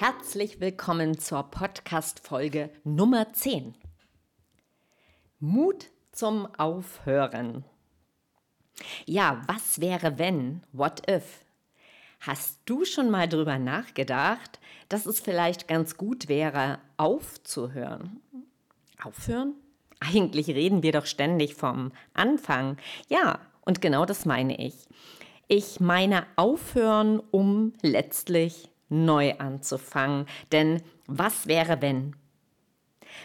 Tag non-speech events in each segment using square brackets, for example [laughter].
Herzlich willkommen zur Podcast-Folge Nummer 10. Mut zum Aufhören. Ja, was wäre wenn? What if? Hast du schon mal drüber nachgedacht, dass es vielleicht ganz gut wäre, aufzuhören? Aufhören? Eigentlich reden wir doch ständig vom Anfang. Ja, und genau das meine ich. Ich meine aufhören, um letztlich neu anzufangen. Denn was wäre, wenn?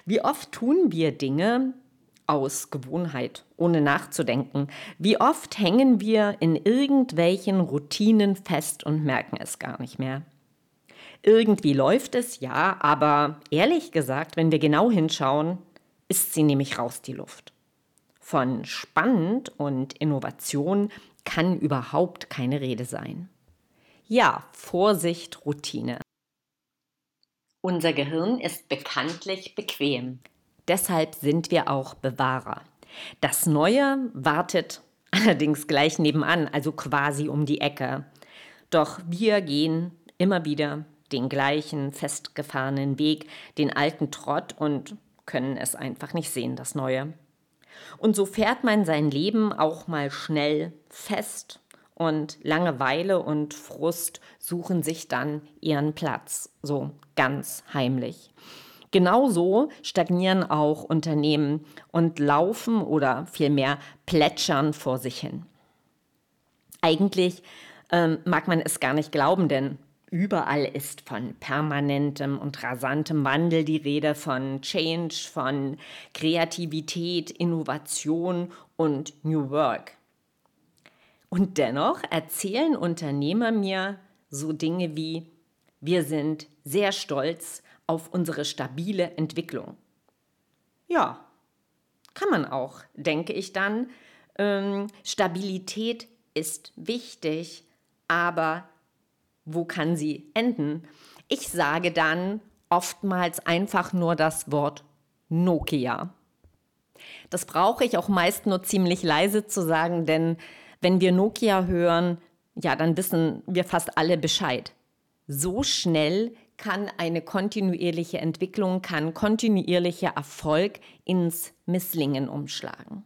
Wie oft tun wir Dinge aus Gewohnheit, ohne nachzudenken? Wie oft hängen wir in irgendwelchen Routinen fest und merken es gar nicht mehr? Irgendwie läuft es, ja, aber ehrlich gesagt, wenn wir genau hinschauen, ist sie nämlich raus die Luft. Von spannend und Innovation kann überhaupt keine Rede sein. Ja, Vorsicht, Routine. Unser Gehirn ist bekanntlich bequem. Deshalb sind wir auch Bewahrer. Das Neue wartet [laughs] allerdings gleich nebenan, also quasi um die Ecke. Doch wir gehen immer wieder den gleichen festgefahrenen Weg, den alten Trott und können es einfach nicht sehen, das Neue. Und so fährt man sein Leben auch mal schnell fest und Langeweile und Frust suchen sich dann ihren Platz, so ganz heimlich. Genauso stagnieren auch Unternehmen und laufen oder vielmehr plätschern vor sich hin. Eigentlich ähm, mag man es gar nicht glauben, denn überall ist von permanentem und rasantem Wandel die Rede, von Change, von Kreativität, Innovation und New Work. Und dennoch erzählen Unternehmer mir so Dinge wie, wir sind sehr stolz auf unsere stabile Entwicklung. Ja, kann man auch, denke ich dann. Ähm, Stabilität ist wichtig, aber wo kann sie enden? Ich sage dann oftmals einfach nur das Wort Nokia. Das brauche ich auch meist nur ziemlich leise zu sagen, denn wenn wir Nokia hören, ja, dann wissen wir fast alle Bescheid. So schnell kann eine kontinuierliche Entwicklung, kann kontinuierlicher Erfolg ins Misslingen umschlagen.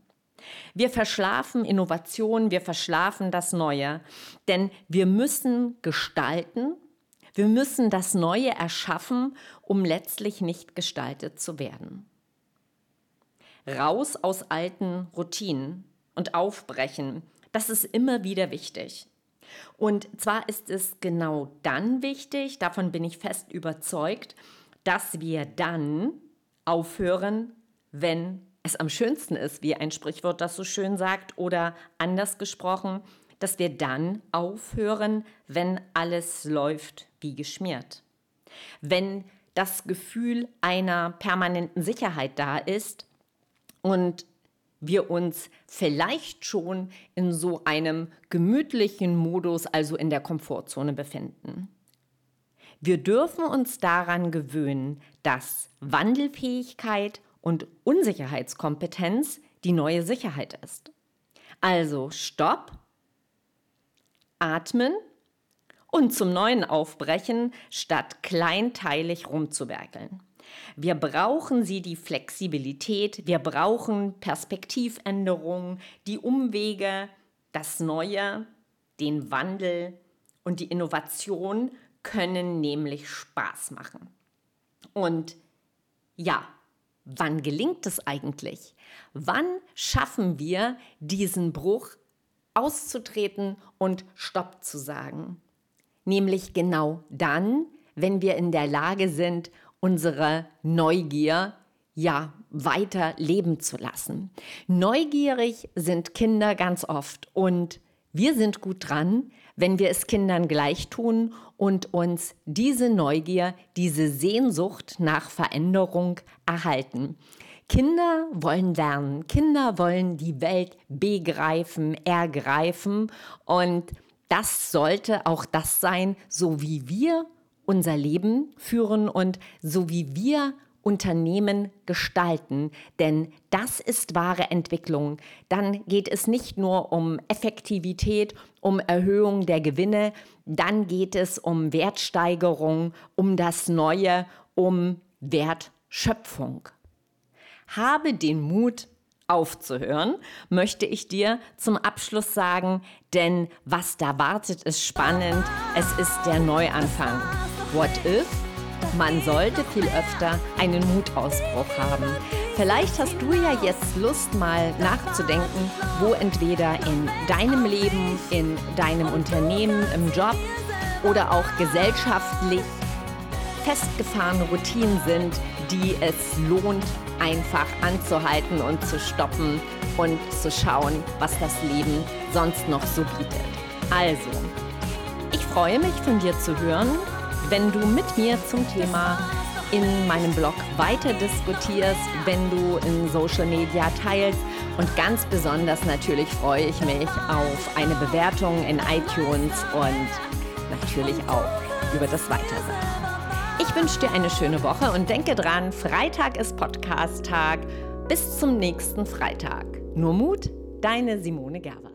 Wir verschlafen Innovation, wir verschlafen das Neue, denn wir müssen gestalten, wir müssen das Neue erschaffen, um letztlich nicht gestaltet zu werden. Raus aus alten Routinen und aufbrechen, das ist immer wieder wichtig. Und zwar ist es genau dann wichtig, davon bin ich fest überzeugt, dass wir dann aufhören, wenn es am schönsten ist, wie ein Sprichwort das so schön sagt, oder anders gesprochen, dass wir dann aufhören, wenn alles läuft wie geschmiert. Wenn das Gefühl einer permanenten Sicherheit da ist und wir uns vielleicht schon in so einem gemütlichen Modus, also in der Komfortzone befinden. Wir dürfen uns daran gewöhnen, dass Wandelfähigkeit und Unsicherheitskompetenz die neue Sicherheit ist. Also Stopp, atmen und zum neuen aufbrechen, statt kleinteilig rumzuwerkeln. Wir brauchen sie die Flexibilität, wir brauchen Perspektivänderungen, die Umwege, das Neue, den Wandel und die Innovation können nämlich Spaß machen. Und ja, wann gelingt es eigentlich? Wann schaffen wir diesen Bruch auszutreten und Stopp zu sagen? Nämlich genau dann, wenn wir in der Lage sind, unsere Neugier ja weiter leben zu lassen. Neugierig sind Kinder ganz oft und Wir sind gut dran, wenn wir es Kindern gleich tun und uns diese Neugier, diese Sehnsucht nach Veränderung erhalten. Kinder wollen lernen, Kinder wollen die Welt begreifen, ergreifen und das sollte auch das sein, so wie wir unser Leben führen und so wie wir Unternehmen gestalten, denn das ist wahre Entwicklung. Dann geht es nicht nur um Effektivität, um Erhöhung der Gewinne, dann geht es um Wertsteigerung, um das Neue, um Wertschöpfung. Habe den Mut, aufzuhören, möchte ich dir zum Abschluss sagen, denn was da wartet, ist spannend. Es ist der Neuanfang. What if? Man sollte viel öfter einen Mutausbruch haben. Vielleicht hast du ja jetzt Lust, mal nachzudenken, wo entweder in deinem Leben, in deinem Unternehmen, im Job oder auch gesellschaftlich festgefahrene Routinen sind, die es lohnt, einfach anzuhalten und zu stoppen und zu schauen, was das Leben sonst noch so bietet. Also, ich freue mich von dir zu hören wenn du mit mir zum Thema in meinem Blog weiter diskutierst, wenn du in Social Media teilst. Und ganz besonders natürlich freue ich mich auf eine Bewertung in iTunes und natürlich auch über das Weitersagen. Ich wünsche dir eine schöne Woche und denke dran, Freitag ist Podcast-Tag. Bis zum nächsten Freitag. Nur Mut, deine Simone Gerber.